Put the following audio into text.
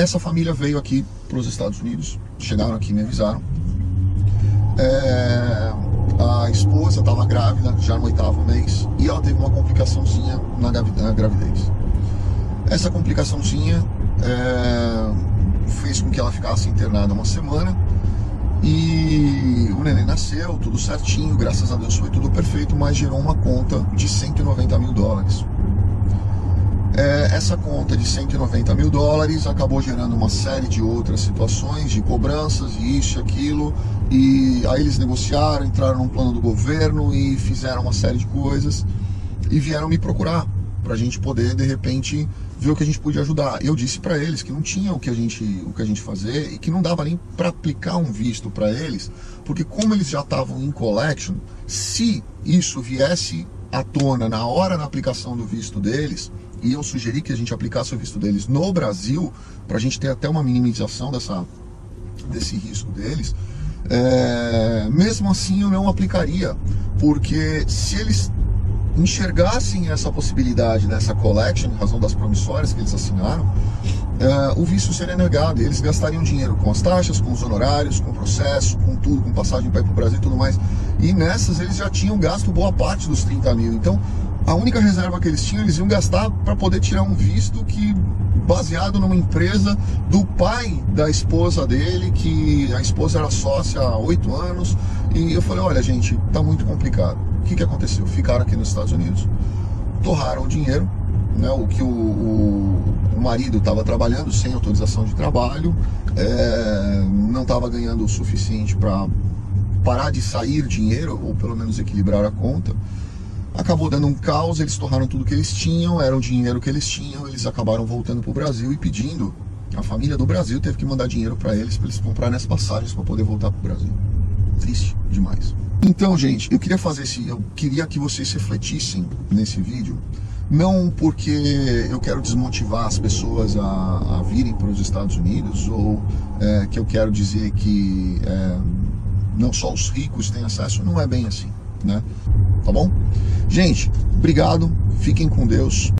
essa família veio aqui para os Estados Unidos, chegaram aqui, me avisaram. É, a esposa estava grávida, já no oitavo mês, e ela teve uma complicaçãozinha na gravidez. Essa complicaçãozinha é, fez com que ela ficasse internada uma semana e o neném nasceu, tudo certinho, graças a Deus foi tudo perfeito, mas gerou uma conta de 190 mil dólares. Essa conta de 190 mil dólares acabou gerando uma série de outras situações, de cobranças, e isso aquilo, e aí eles negociaram, entraram num plano do governo e fizeram uma série de coisas e vieram me procurar para a gente poder de repente ver o que a gente podia ajudar. Eu disse para eles que não tinha o que a gente o que a gente fazer e que não dava nem para aplicar um visto para eles, porque como eles já estavam em collection, se isso viesse à tona na hora da aplicação do visto deles, e eu sugeri que a gente aplicasse o visto deles no Brasil, para a gente ter até uma minimização dessa, desse risco deles, é, mesmo assim eu não aplicaria, porque se eles enxergassem essa possibilidade dessa collection, em razão das promissórias que eles assinaram, uh, o visto seria negado. Eles gastariam dinheiro com as taxas, com os honorários, com o processo, com tudo, com passagem para ir para o Brasil e tudo mais. E nessas eles já tinham gasto boa parte dos 30 mil. Então, a única reserva que eles tinham, eles iam gastar para poder tirar um visto que baseado numa empresa do pai da esposa dele, que a esposa era sócia há oito anos. E eu falei, olha gente, tá muito complicado o que, que aconteceu? Ficaram aqui nos Estados Unidos, torraram o dinheiro, né, o que o, o, marido estava trabalhando sem autorização de trabalho, é, não estava ganhando o suficiente para parar de sair dinheiro, ou pelo menos equilibrar a conta. Acabou dando um caos, eles torraram tudo que eles tinham, era o dinheiro que eles tinham, eles acabaram voltando para o Brasil e pedindo. A família do Brasil teve que mandar dinheiro para eles, para eles comprarem as passagens para poder voltar para o Brasil. Triste demais. Então, gente, eu queria fazer esse, eu queria que vocês refletissem nesse vídeo, não porque eu quero desmotivar as pessoas a, a virem para os Estados Unidos ou é, que eu quero dizer que é, não só os ricos têm acesso, não é bem assim, né? Tá bom? Gente, obrigado, fiquem com Deus.